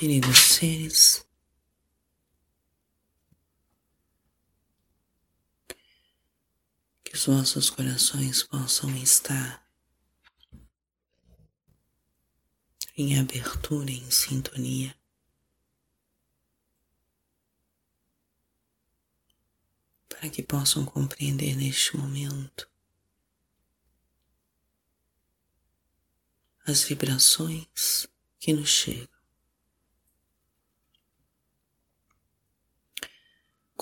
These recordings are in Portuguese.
Queridos seres, que os vossos corações possam estar em abertura, em sintonia. Para que possam compreender neste momento as vibrações que nos chegam.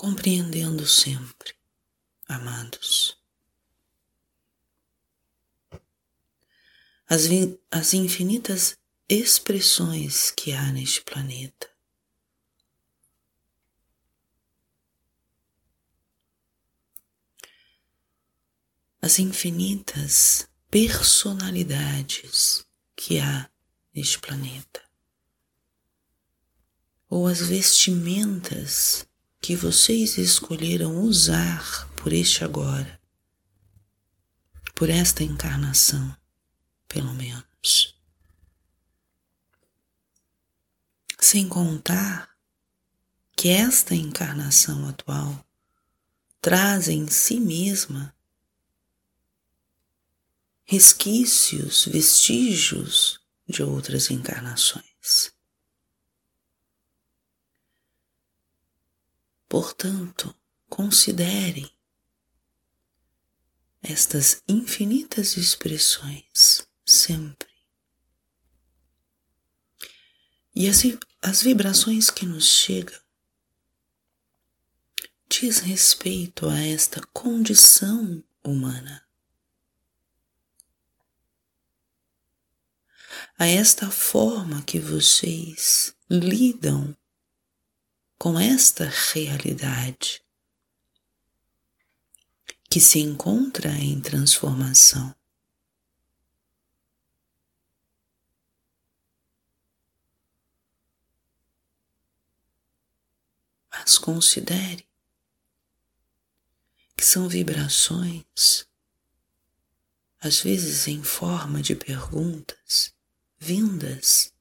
Compreendendo sempre, amados, as, as infinitas expressões que há neste planeta. As infinitas personalidades que há neste planeta, ou as vestimentas que vocês escolheram usar por este agora, por esta encarnação, pelo menos. Sem contar que esta encarnação atual traz em si mesma resquícios, vestígios de outras encarnações. Portanto, considerem estas infinitas expressões sempre. E as, as vibrações que nos chegam diz respeito a esta condição humana. a esta forma que vocês lidam com esta realidade que se encontra em transformação. Mas considere que são vibrações, às vezes em forma de perguntas, vindas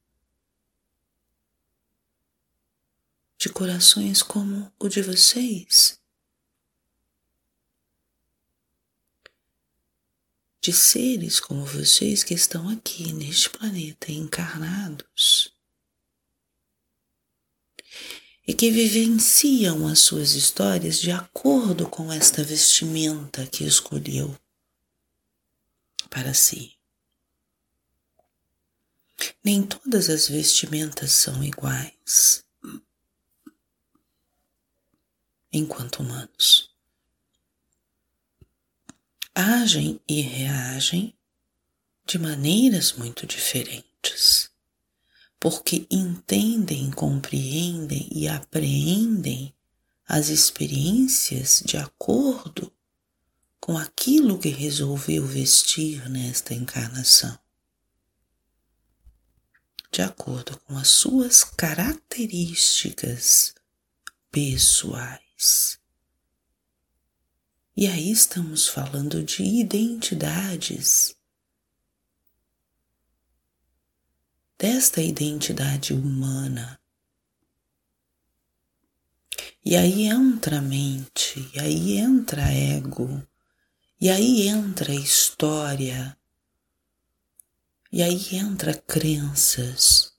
de corações como o de vocês, de seres como vocês que estão aqui neste planeta encarnados e que vivenciam as suas histórias de acordo com esta vestimenta que escolheu para si. Nem todas as vestimentas são iguais. Enquanto humanos agem e reagem de maneiras muito diferentes, porque entendem, compreendem e apreendem as experiências de acordo com aquilo que resolveu vestir nesta encarnação de acordo com as suas características pessoais. E aí estamos falando de identidades. Desta identidade humana. E aí entra a mente, e aí entra ego, e aí entra a história, e aí entra crenças,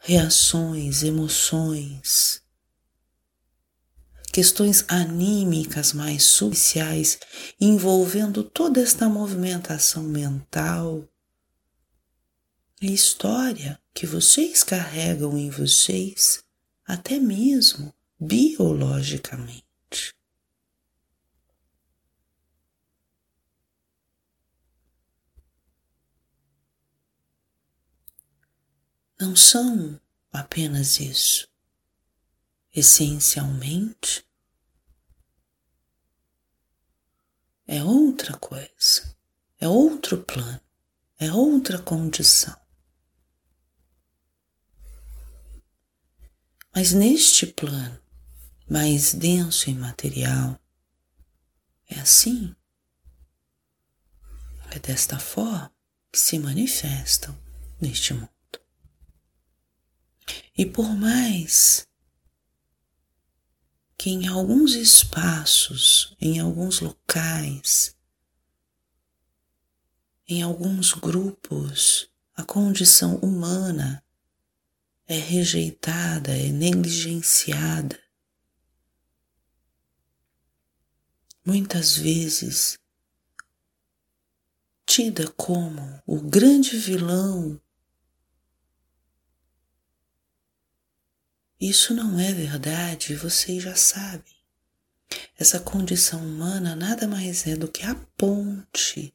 reações, emoções, questões anímicas mais superficiais envolvendo toda esta movimentação mental e história que vocês carregam em vocês, até mesmo biologicamente. não são apenas isso. Essencialmente, é outra coisa, é outro plano, é outra condição. Mas neste plano mais denso e material, é assim. É desta forma que se manifestam neste mundo. E por mais que em alguns espaços, em alguns locais, em alguns grupos, a condição humana é rejeitada, é negligenciada. Muitas vezes tida como o grande vilão. Isso não é verdade, vocês já sabem. Essa condição humana nada mais é do que a ponte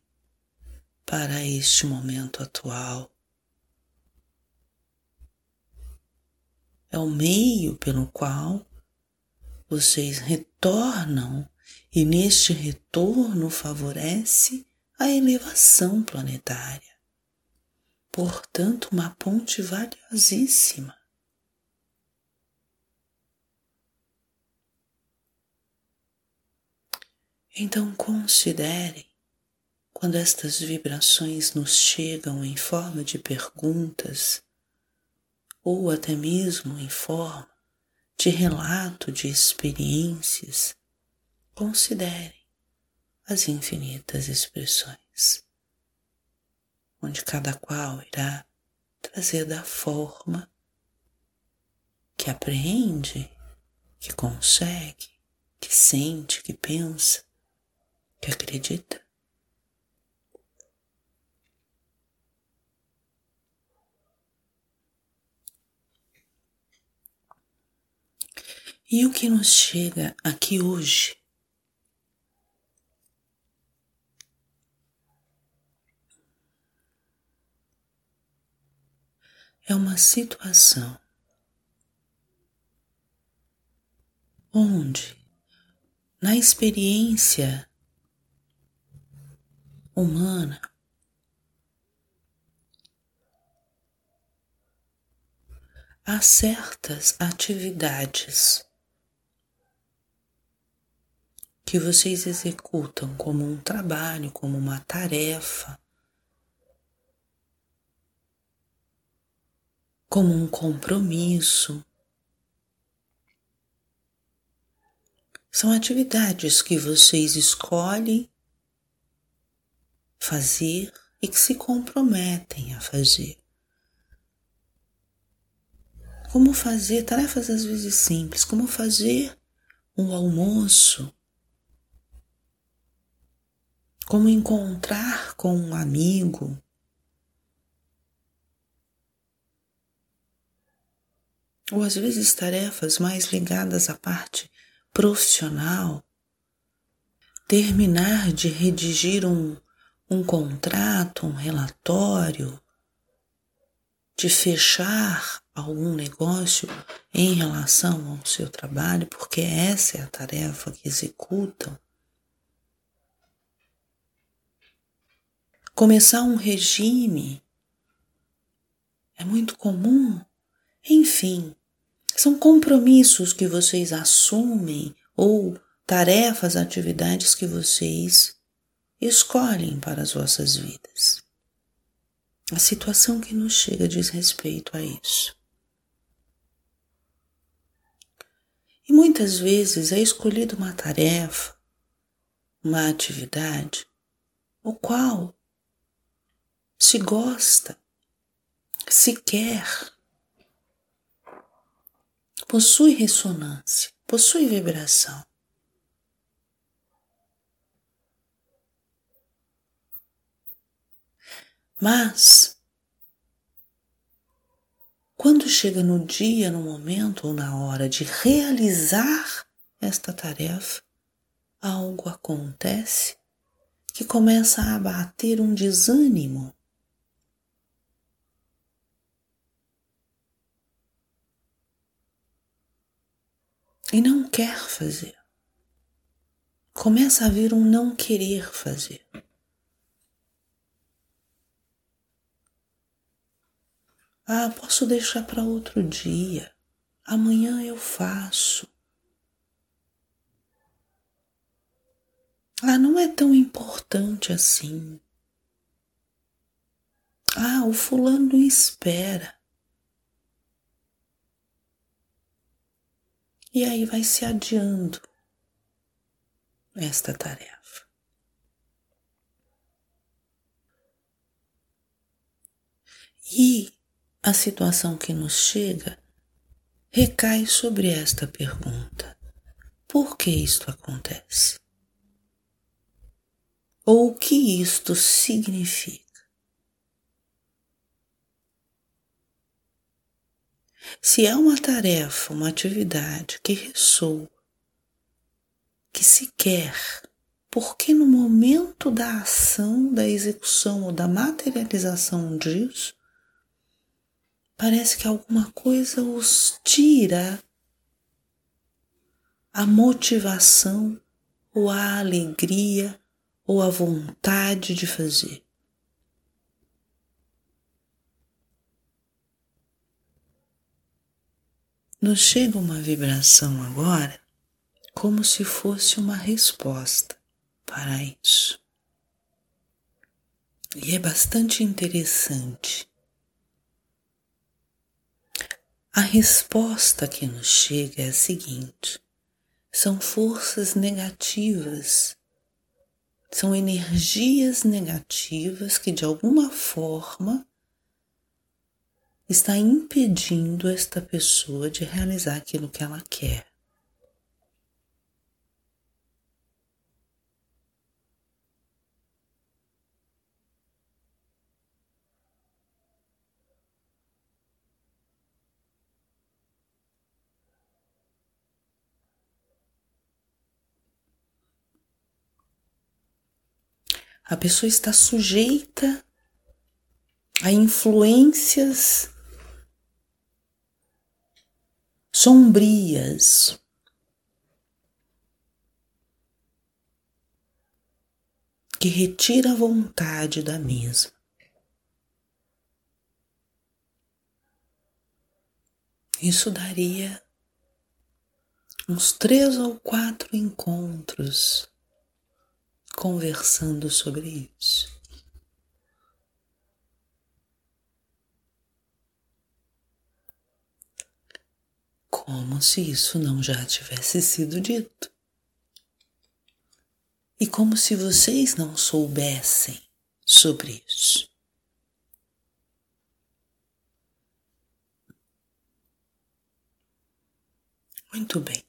para este momento atual. É o meio pelo qual vocês retornam e neste retorno favorece a elevação planetária. Portanto, uma ponte valiosíssima. Então considere quando estas vibrações nos chegam em forma de perguntas, ou até mesmo em forma de relato de experiências, considere as infinitas expressões, onde cada qual irá trazer da forma que apreende, que consegue, que sente, que pensa, que acredita. E o que nos chega aqui hoje é uma situação onde, na experiência humana, há certas atividades que vocês executam como um trabalho, como uma tarefa, como um compromisso. São atividades que vocês escolhem fazer e que se comprometem a fazer. Como fazer tarefas às vezes simples, como fazer um almoço, como encontrar com um amigo. Ou às vezes tarefas mais ligadas à parte profissional, terminar de redigir um, um contrato, um relatório, de fechar algum negócio em relação ao seu trabalho, porque essa é a tarefa que executam. começar um regime é muito comum. Enfim, são compromissos que vocês assumem ou tarefas, atividades que vocês escolhem para as vossas vidas. A situação que nos chega diz respeito a isso. E muitas vezes é escolhida uma tarefa, uma atividade, o qual se gosta, se quer, possui ressonância, possui vibração. Mas, quando chega no dia, no momento ou na hora de realizar esta tarefa, algo acontece que começa a abater um desânimo e não quer fazer. Começa a haver um não querer fazer. Ah, posso deixar para outro dia. Amanhã eu faço. Ah, não é tão importante assim. Ah, o fulano espera. E aí vai se adiando esta tarefa. E a situação que nos chega recai sobre esta pergunta: por que isto acontece? Ou o que isto significa? Se é uma tarefa, uma atividade que ressoa, que se quer, porque no momento da ação, da execução ou da materialização disso, parece que alguma coisa os tira a motivação ou a alegria ou a vontade de fazer. Nos chega uma vibração agora como se fosse uma resposta para isso. E é bastante interessante. A resposta que nos chega é a seguinte: são forças negativas, são energias negativas que de alguma forma está impedindo esta pessoa de realizar aquilo que ela quer. A pessoa está sujeita a influências sombrias. Que retira a vontade da mesma. Isso daria uns três ou quatro encontros conversando sobre isso. como se isso não já tivesse sido dito. E como se vocês não soubessem sobre isso. Muito bem.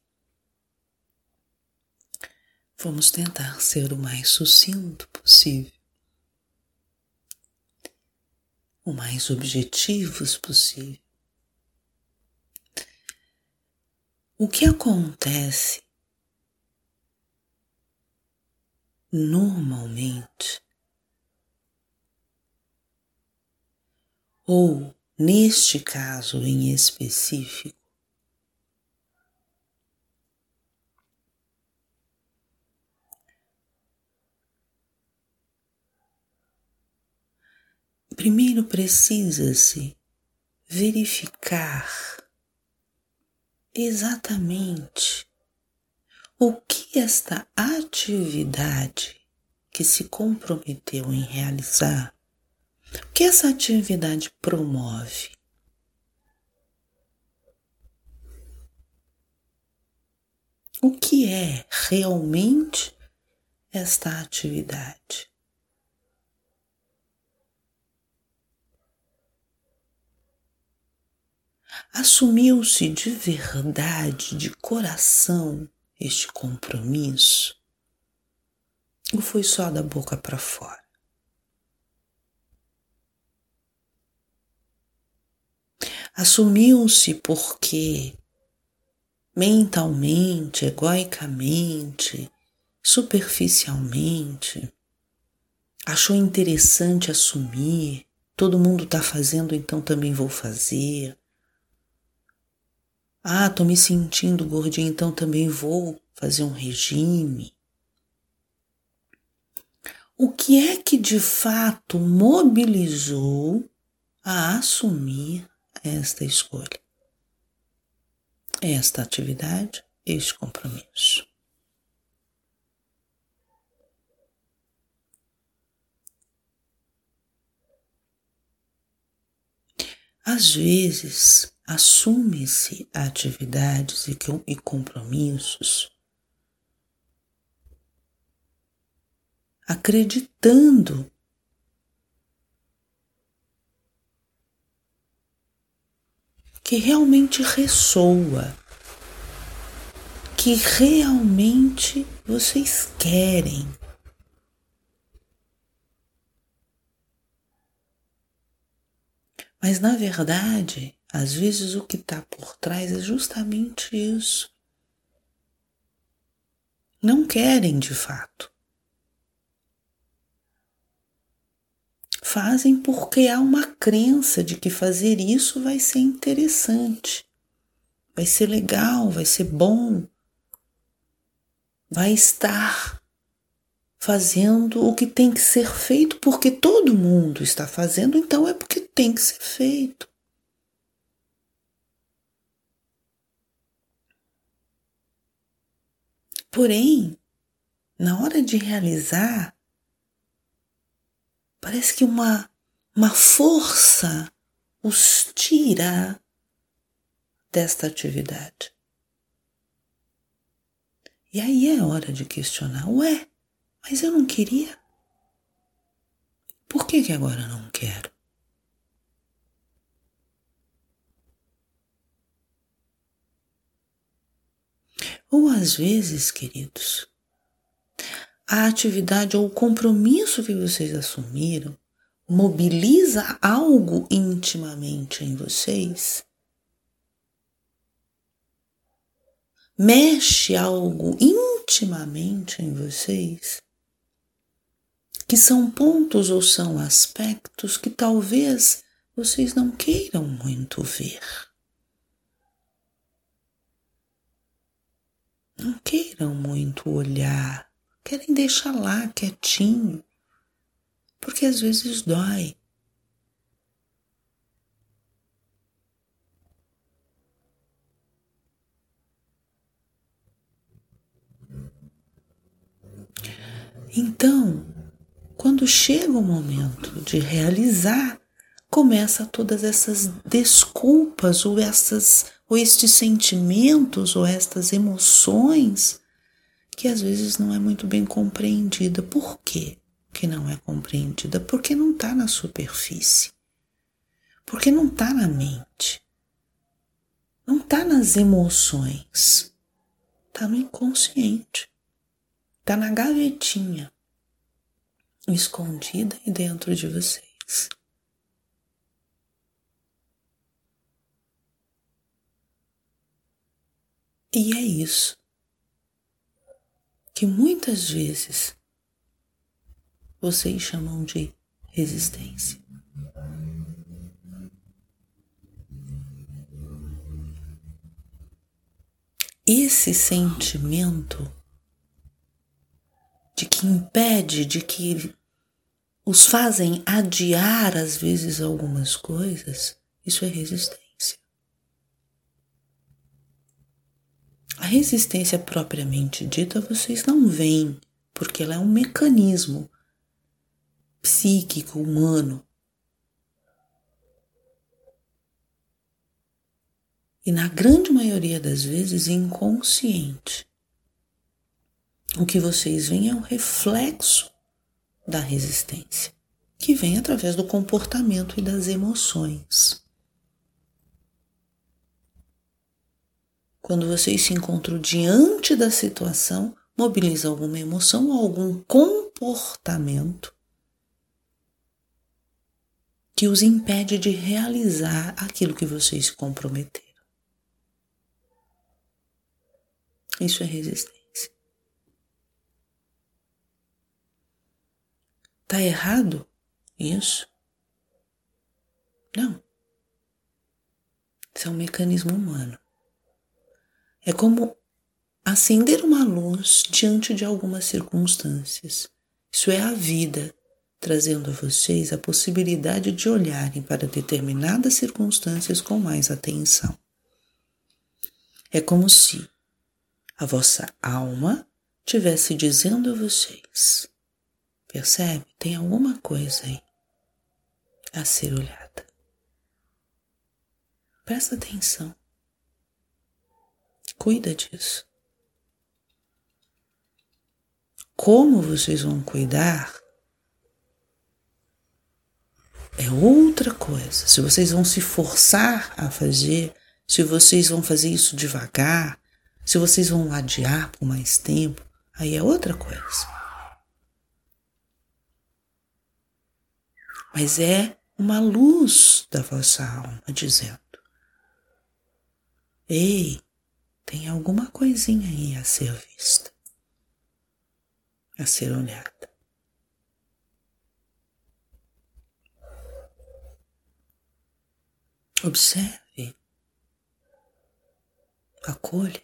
Vamos tentar ser o mais sucinto possível, o mais objetivos possível. O que acontece normalmente, ou neste caso em específico, primeiro precisa-se verificar exatamente o que esta atividade que se comprometeu em realizar, o que essa atividade promove. O que é realmente esta atividade? Assumiu-se de verdade, de coração, este compromisso? Ou foi só da boca para fora? Assumiu-se porque mentalmente, egoicamente, superficialmente, achou interessante assumir, todo mundo está fazendo, então também vou fazer. Ah, tô me sentindo gordinha, então também vou fazer um regime. O que é que de fato mobilizou a assumir esta escolha? Esta atividade, este compromisso. Às vezes, assume-se atividades e compromissos acreditando que realmente ressoa, que realmente vocês querem. Mas na verdade, às vezes o que está por trás é justamente isso. Não querem de fato. Fazem porque há uma crença de que fazer isso vai ser interessante, vai ser legal, vai ser bom, vai estar fazendo o que tem que ser feito porque todo mundo está fazendo, então é porque tem que ser feito. Porém, na hora de realizar, parece que uma, uma força os tira desta atividade. E aí é hora de questionar: ué, mas eu não queria? Por que, que agora não quero? Ou às vezes, queridos, a atividade ou o compromisso que vocês assumiram mobiliza algo intimamente em vocês, mexe algo intimamente em vocês, que são pontos ou são aspectos que talvez vocês não queiram muito ver. Não queiram muito olhar querem deixar lá quietinho, porque às vezes dói. Então, quando chega o momento de realizar, começa todas essas desculpas ou essas ou estes sentimentos ou estas emoções que às vezes não é muito bem compreendida. Por quê que não é compreendida? Porque não está na superfície. Porque não está na mente. Não está nas emoções. Está no inconsciente. Está na gavetinha, escondida aí dentro de vocês. E é isso que muitas vezes vocês chamam de resistência. Esse sentimento de que impede, de que os fazem adiar às vezes algumas coisas, isso é resistência. A resistência propriamente dita vocês não veem, porque ela é um mecanismo psíquico, humano. E na grande maioria das vezes inconsciente. O que vocês veem é um reflexo da resistência, que vem através do comportamento e das emoções. Quando vocês se encontram diante da situação, mobiliza alguma emoção ou algum comportamento que os impede de realizar aquilo que vocês se comprometeram. Isso é resistência. Tá errado isso? Não. Isso é um mecanismo humano. É como acender uma luz diante de algumas circunstâncias. Isso é a vida trazendo a vocês a possibilidade de olharem para determinadas circunstâncias com mais atenção. É como se a vossa alma tivesse dizendo a vocês: percebe? Tem alguma coisa aí a ser olhada. Presta atenção. Cuida disso. Como vocês vão cuidar é outra coisa. Se vocês vão se forçar a fazer, se vocês vão fazer isso devagar, se vocês vão adiar por mais tempo, aí é outra coisa. Mas é uma luz da vossa alma dizendo: Ei, tem alguma coisinha aí a ser vista, a ser olhada. Observe, acolha.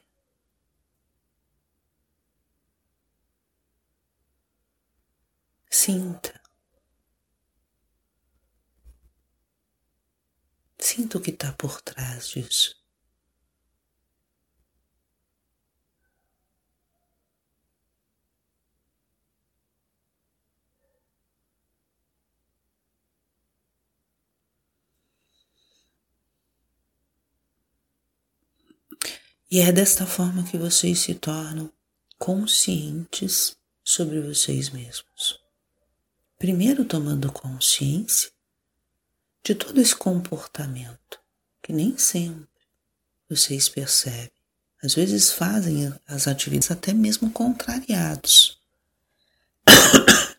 Sinta. Sinta o que está por trás disso. E é desta forma que vocês se tornam conscientes sobre vocês mesmos. Primeiro, tomando consciência de todo esse comportamento que nem sempre vocês percebem. Às vezes fazem as atividades até mesmo contrariados.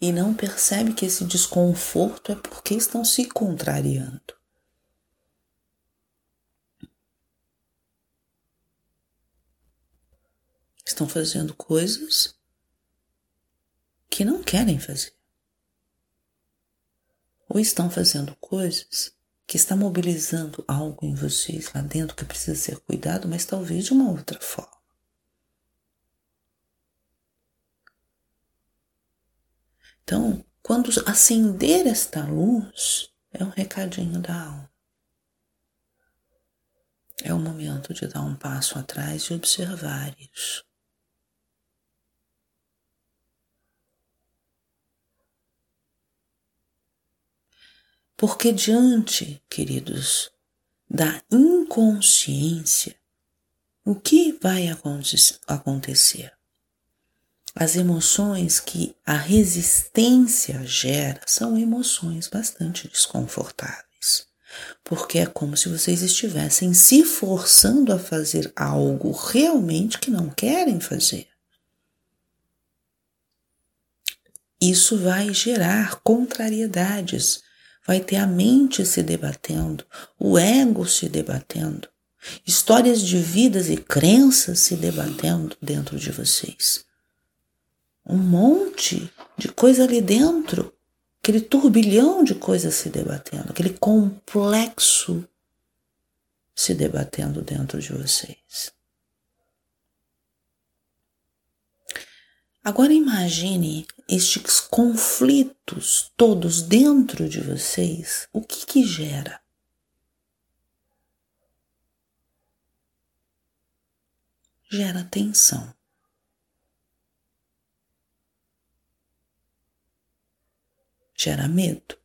e não percebe que esse desconforto é porque estão se contrariando. Estão fazendo coisas que não querem fazer. Ou estão fazendo coisas que está mobilizando algo em vocês lá dentro que precisa ser cuidado, mas talvez de uma outra forma. Então, quando acender esta luz, é um recadinho da alma. É o momento de dar um passo atrás e observar isso. Porque diante, queridos, da inconsciência, o que vai acontecer? As emoções que a resistência gera são emoções bastante desconfortáveis, porque é como se vocês estivessem se forçando a fazer algo realmente que não querem fazer. Isso vai gerar contrariedades, vai ter a mente se debatendo, o ego se debatendo, histórias de vidas e crenças se debatendo dentro de vocês. Um monte de coisa ali dentro, aquele turbilhão de coisas se debatendo, aquele complexo se debatendo dentro de vocês. Agora imagine estes conflitos todos dentro de vocês, o que que gera? Gera tensão. Gera medo.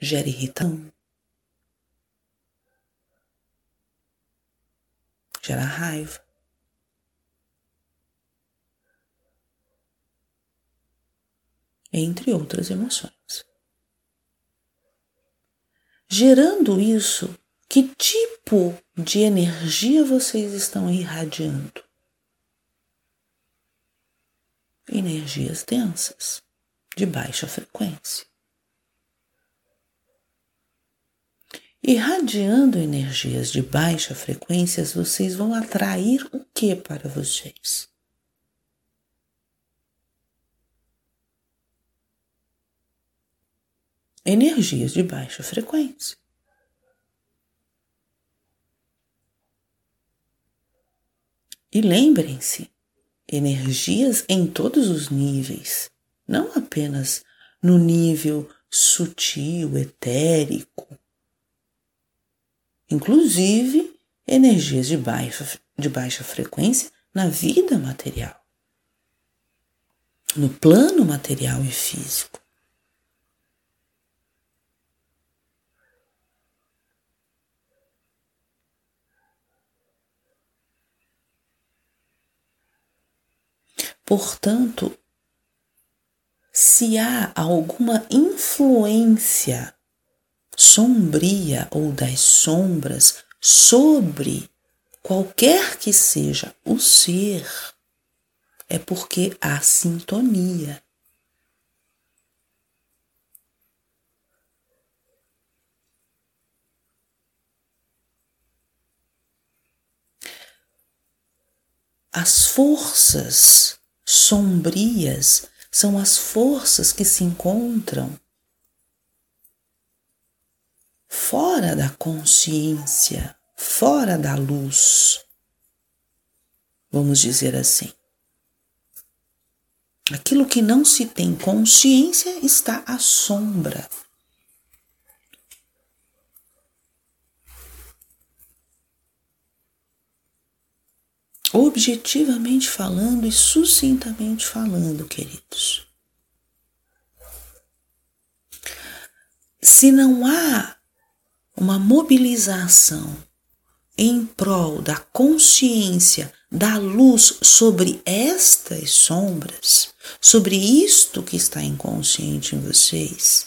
Gera irritação. Gera raiva. Entre outras emoções. Gerando isso, que tipo de energia vocês estão irradiando? Energias densas, de baixa frequência. Irradiando energias de baixa frequência, vocês vão atrair o que para vocês? Energias de baixa frequência. E lembrem-se, energias em todos os níveis, não apenas no nível sutil, etérico, inclusive energias de baixa, de baixa frequência na vida material, no plano material e físico. Portanto, se há alguma influência sombria ou das sombras sobre qualquer que seja o ser, é porque há sintonia. As forças sombrias são as forças que se encontram fora da consciência, fora da luz. Vamos dizer assim. Aquilo que não se tem consciência está à sombra. Objetivamente falando e sucintamente falando, queridos. Se não há uma mobilização em prol da consciência da luz sobre estas sombras, sobre isto que está inconsciente em vocês,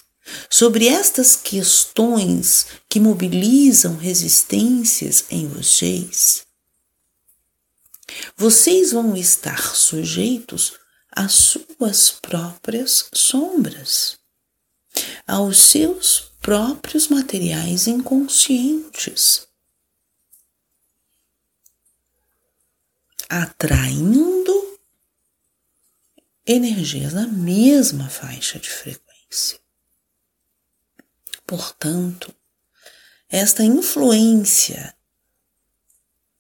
sobre estas questões que mobilizam resistências em vocês, vocês vão estar sujeitos às suas próprias sombras, aos seus próprios materiais inconscientes, atraindo energias na mesma faixa de frequência. Portanto, esta influência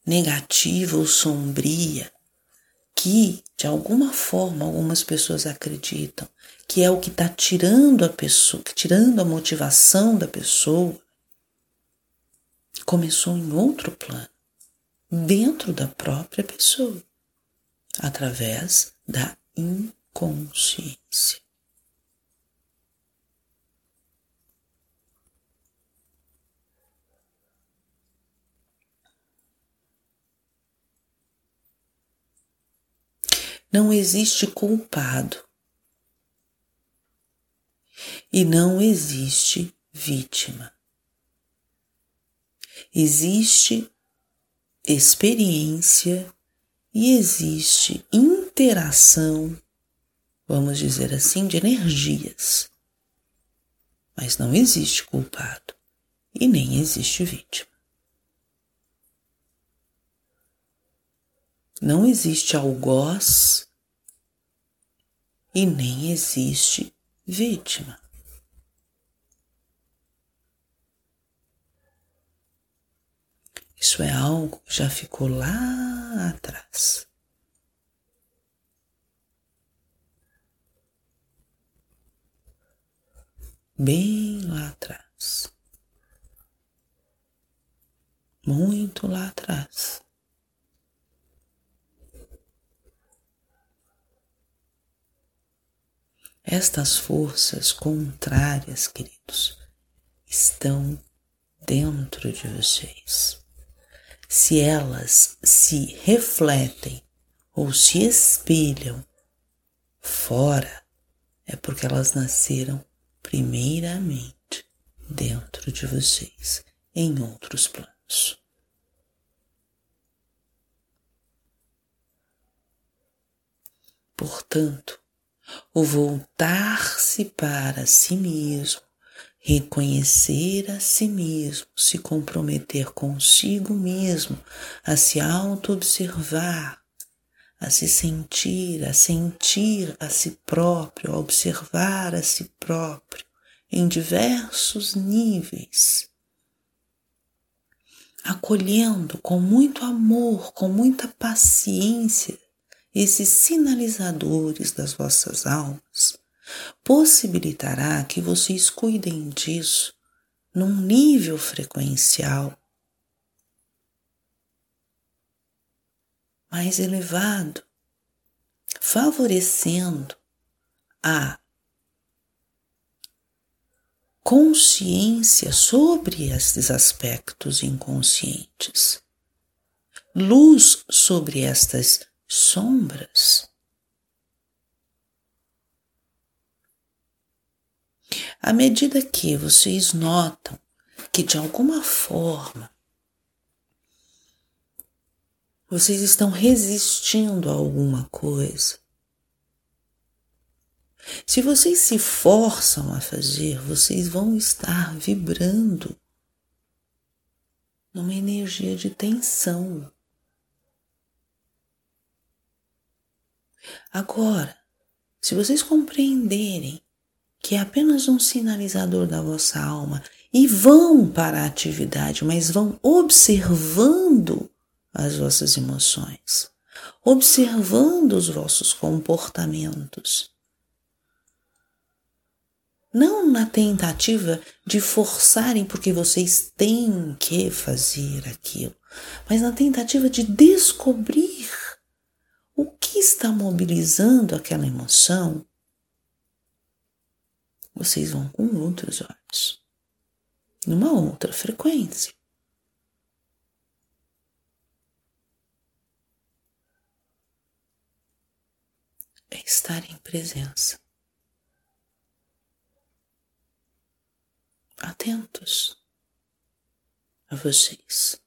negativa ou sombria que, de alguma forma, algumas pessoas acreditam que é o que está tirando a pessoa, tirando a motivação da pessoa, começou em outro plano, dentro da própria pessoa, através da inconsciência. Não existe culpado e não existe vítima. Existe experiência e existe interação, vamos dizer assim, de energias. Mas não existe culpado e nem existe vítima. Não existe algoz e nem existe vítima. Isso é algo que já ficou lá atrás. Bem lá atrás. Muito lá atrás. Estas forças contrárias, queridos, estão dentro de vocês. Se elas se refletem ou se espelham fora, é porque elas nasceram primeiramente dentro de vocês, em outros planos. Portanto, o voltar-se para si mesmo, reconhecer a si mesmo, se comprometer consigo mesmo, a se auto-observar, a se sentir, a sentir a si próprio, a observar a si próprio em diversos níveis, acolhendo com muito amor, com muita paciência esses sinalizadores das vossas almas, possibilitará que vocês cuidem disso num nível frequencial mais elevado, favorecendo a consciência sobre esses aspectos inconscientes, luz sobre estas sombras. À medida que vocês notam que de alguma forma vocês estão resistindo a alguma coisa, se vocês se forçam a fazer, vocês vão estar vibrando numa energia de tensão. Agora, se vocês compreenderem que é apenas um sinalizador da vossa alma e vão para a atividade, mas vão observando as vossas emoções, observando os vossos comportamentos, não na tentativa de forçarem porque vocês têm que fazer aquilo, mas na tentativa de descobrir o que está mobilizando aquela emoção. Vocês vão com outros olhos, numa outra frequência. É estar em presença. atentos a vocês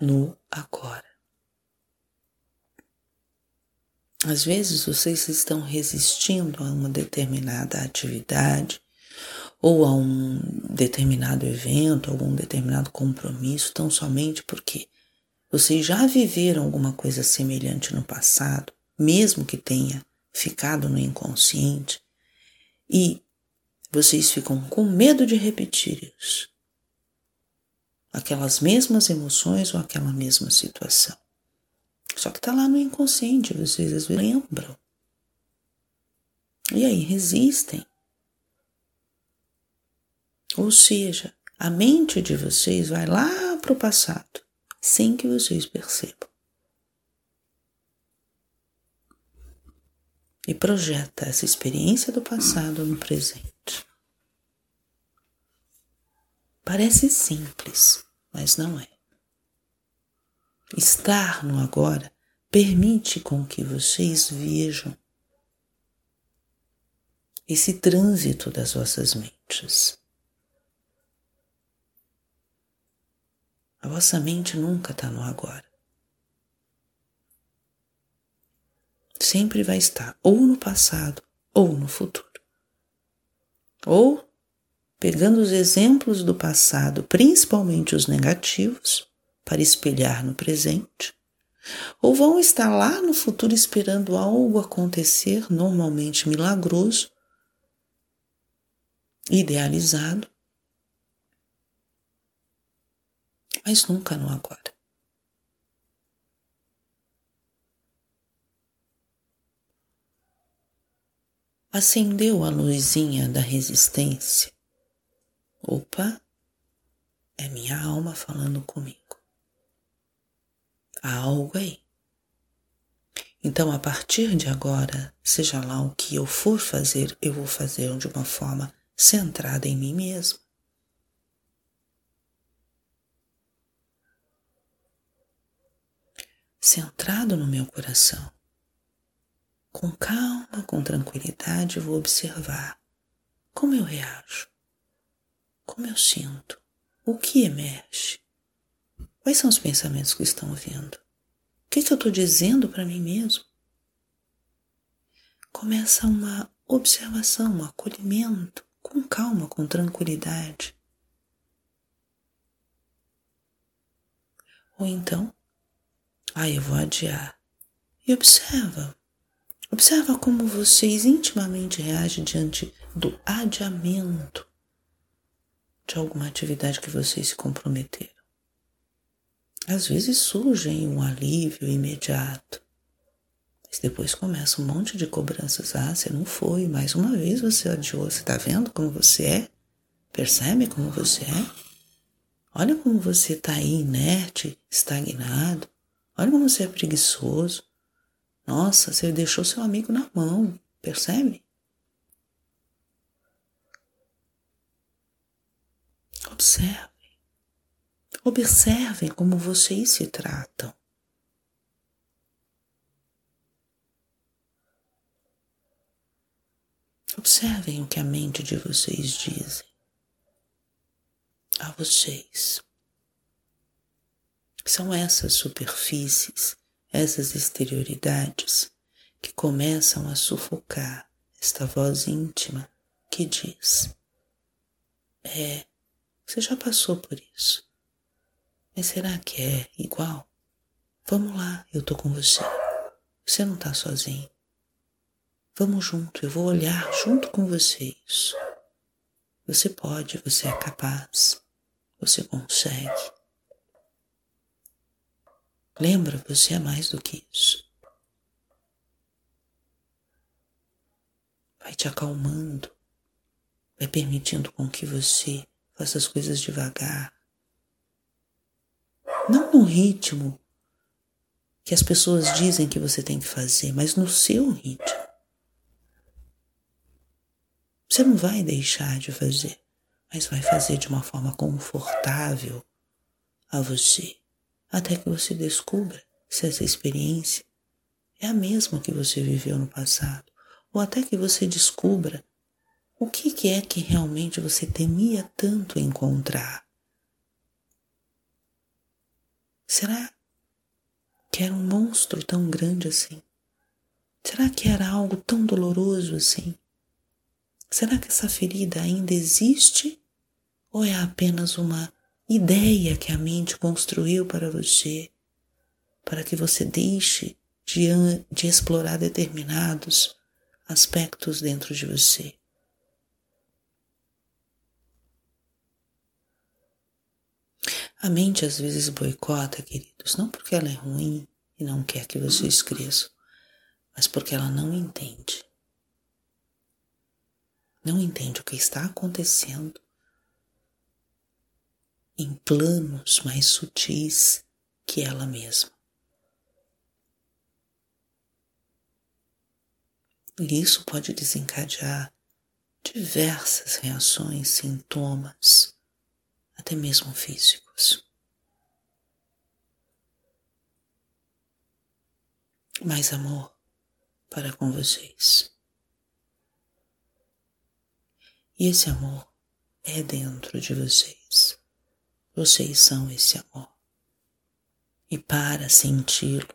no agora. Às vezes vocês estão resistindo a uma determinada atividade ou a um determinado evento, algum determinado compromisso, tão somente porque vocês já viveram alguma coisa semelhante no passado, mesmo que tenha ficado no inconsciente, e vocês ficam com medo de repetir isso. Aquelas mesmas emoções ou aquela mesma situação. Só que está lá no inconsciente, vocês às vezes lembram. E aí resistem. Ou seja, a mente de vocês vai lá para o passado, sem que vocês percebam. E projeta essa experiência do passado no presente. Parece simples, mas não é. Estar no agora permite com que vocês vejam esse trânsito das vossas mentes. A vossa mente nunca está no agora. Sempre vai estar ou no passado ou no futuro. Ou pegando os exemplos do passado, principalmente os negativos, para espelhar no presente, ou vão estar lá no futuro esperando algo acontecer, normalmente milagroso, idealizado, mas nunca no agora. Acendeu a luzinha da resistência Opa, é minha alma falando comigo. Há algo aí. Então, a partir de agora, seja lá o que eu for fazer, eu vou fazer de uma forma centrada em mim mesmo. Centrado no meu coração. Com calma, com tranquilidade, vou observar como eu reajo. Como eu sinto? O que emerge? Quais são os pensamentos que estão vindo? O que, que eu estou dizendo para mim mesmo? Começa uma observação, um acolhimento, com calma, com tranquilidade. Ou então, ah, eu vou adiar. E observa. Observa como vocês intimamente reagem diante do adiamento de alguma atividade que vocês se comprometeram. Às vezes surge um alívio imediato, mas depois começa um monte de cobranças. Ah, você não foi, mais uma vez você adiou. Você está vendo como você é? Percebe como você é? Olha como você está aí inerte, estagnado. Olha como você é preguiçoso. Nossa, você deixou seu amigo na mão, percebe? Observem. Observem como vocês se tratam. Observem o que a mente de vocês dizem a vocês. São essas superfícies, essas exterioridades que começam a sufocar esta voz íntima que diz: É, você já passou por isso. Mas será que é igual? Vamos lá, eu tô com você. Você não tá sozinho. Vamos junto, eu vou olhar junto com você isso. Você pode, você é capaz, você consegue. Lembra, você é mais do que isso. Vai te acalmando, vai permitindo com que você faça as coisas devagar. Não no ritmo que as pessoas dizem que você tem que fazer, mas no seu ritmo. Você não vai deixar de fazer, mas vai fazer de uma forma confortável a você, até que você descubra se essa experiência é a mesma que você viveu no passado, ou até que você descubra o que é que realmente você temia tanto encontrar. Será que era um monstro tão grande assim? Será que era algo tão doloroso assim? Será que essa ferida ainda existe? Ou é apenas uma ideia que a mente construiu para você, para que você deixe de, de explorar determinados aspectos dentro de você? A mente às vezes boicota, queridos, não porque ela é ruim e não quer que vocês cresçam, mas porque ela não entende não entende o que está acontecendo em planos mais sutis que ela mesma. E isso pode desencadear diversas reações, sintomas, até mesmo físicos. Mais amor para com vocês. E esse amor é dentro de vocês. Vocês são esse amor. E para senti-lo,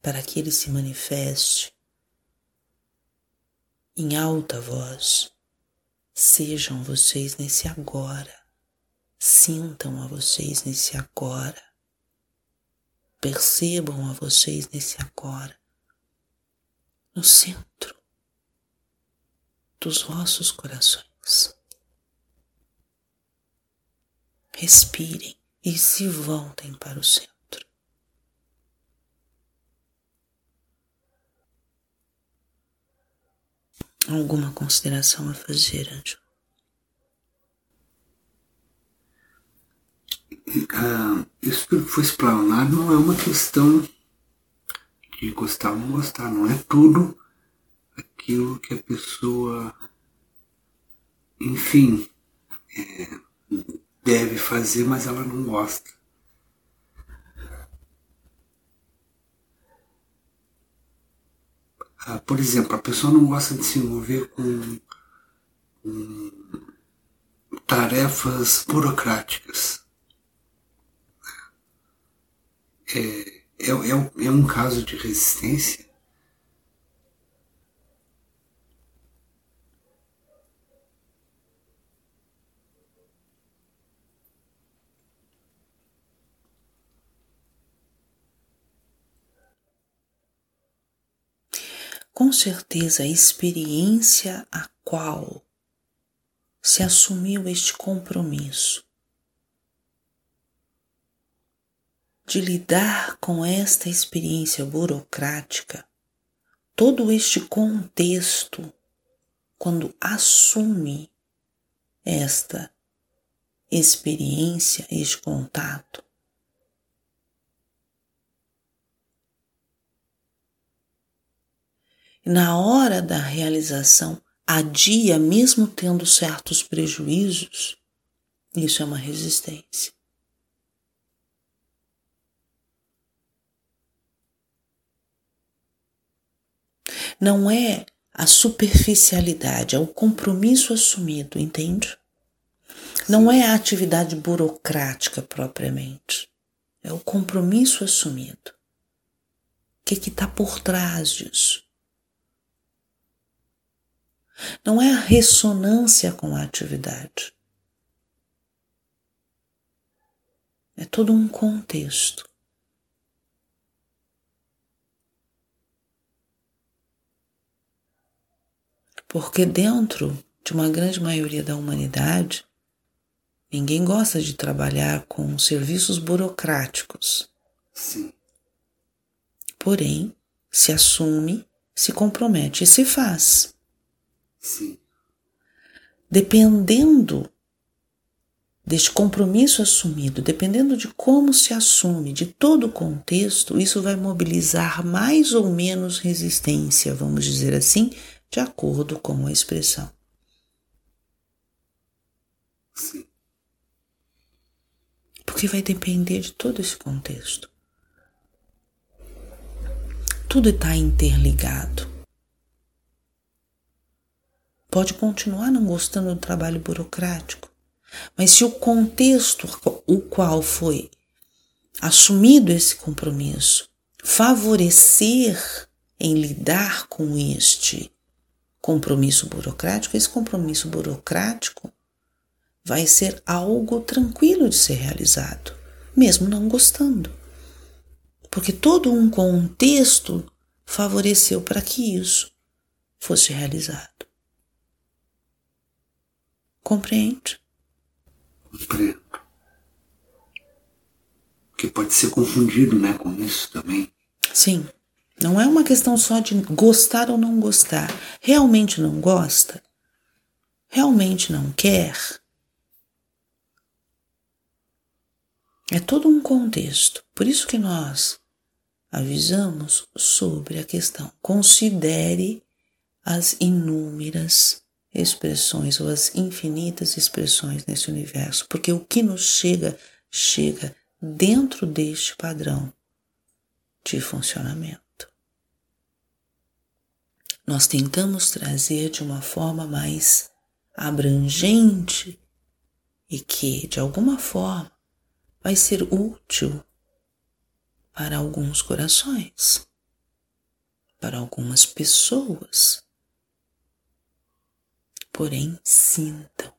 para que ele se manifeste em alta voz, sejam vocês nesse agora. Sintam a vocês nesse agora. Percebam a vocês nesse agora. No centro dos vossos corações. Respirem e se voltem para o centro. Alguma consideração a fazer, Ângelo? Ah, isso que foi explanado não é uma questão de gostar ou não gostar, não é tudo aquilo que a pessoa, enfim, é, deve fazer, mas ela não gosta. Ah, por exemplo, a pessoa não gosta de se envolver com, com tarefas burocráticas. É, é, é, é um caso de resistência com certeza a experiência a qual se assumiu este compromisso de lidar com esta experiência burocrática, todo este contexto, quando assume esta experiência, este contato, na hora da realização adia, mesmo tendo certos prejuízos, isso é uma resistência. Não é a superficialidade, é o compromisso assumido, entende? Não é a atividade burocrática propriamente, é o compromisso assumido. O que está por trás disso? Não é a ressonância com a atividade. É todo um contexto. Porque dentro de uma grande maioria da humanidade, ninguém gosta de trabalhar com serviços burocráticos. Sim. Porém, se assume, se compromete e se faz. Sim. Dependendo deste compromisso assumido, dependendo de como se assume, de todo o contexto, isso vai mobilizar mais ou menos resistência, vamos dizer assim, de acordo com a expressão. Sim. Porque vai depender de todo esse contexto. Tudo está interligado. Pode continuar não gostando do trabalho burocrático, mas se o contexto o qual foi assumido esse compromisso favorecer em lidar com este compromisso burocrático, esse compromisso burocrático vai ser algo tranquilo de ser realizado, mesmo não gostando. Porque todo um contexto favoreceu para que isso fosse realizado. Compreende? Compreendo. Porque pode ser confundido, né, com isso também. Sim. Não é uma questão só de gostar ou não gostar. Realmente não gosta? Realmente não quer? É todo um contexto. Por isso que nós avisamos sobre a questão. Considere as inúmeras expressões ou as infinitas expressões nesse universo, porque o que nos chega, chega dentro deste padrão de funcionamento nós tentamos trazer de uma forma mais abrangente e que, de alguma forma, vai ser útil para alguns corações, para algumas pessoas. Porém, sintam,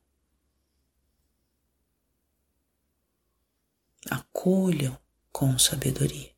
acolham com sabedoria.